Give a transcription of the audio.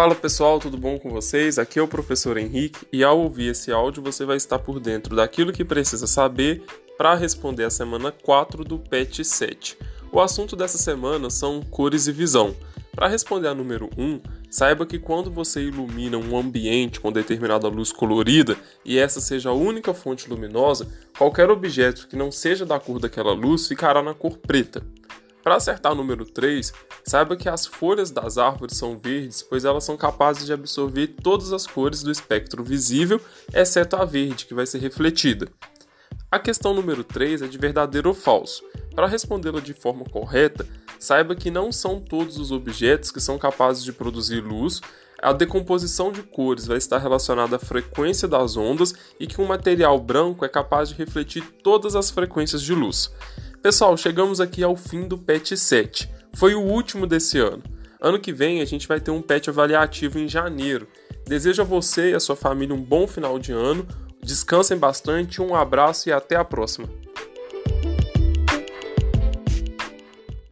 Fala pessoal, tudo bom com vocês? Aqui é o professor Henrique e ao ouvir esse áudio você vai estar por dentro daquilo que precisa saber para responder a semana 4 do PET 7. O assunto dessa semana são cores e visão. Para responder a número 1, saiba que quando você ilumina um ambiente com determinada luz colorida e essa seja a única fonte luminosa, qualquer objeto que não seja da cor daquela luz ficará na cor preta. Para acertar o número 3, saiba que as folhas das árvores são verdes, pois elas são capazes de absorver todas as cores do espectro visível, exceto a verde, que vai ser refletida. A questão número 3 é de verdadeiro ou falso. Para respondê-la de forma correta, saiba que não são todos os objetos que são capazes de produzir luz, a decomposição de cores vai estar relacionada à frequência das ondas e que um material branco é capaz de refletir todas as frequências de luz. Pessoal, chegamos aqui ao fim do PET 7. Foi o último desse ano. Ano que vem a gente vai ter um PET avaliativo em janeiro. Desejo a você e a sua família um bom final de ano. Descansem bastante, um abraço e até a próxima.